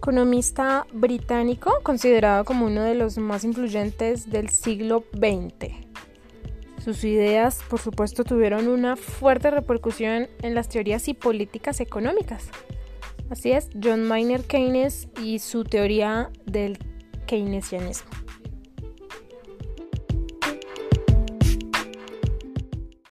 economista británico considerado como uno de los más influyentes del siglo XX. Sus ideas, por supuesto, tuvieron una fuerte repercusión en las teorías y políticas económicas. Así es, John Maynard Keynes y su teoría del keynesianismo.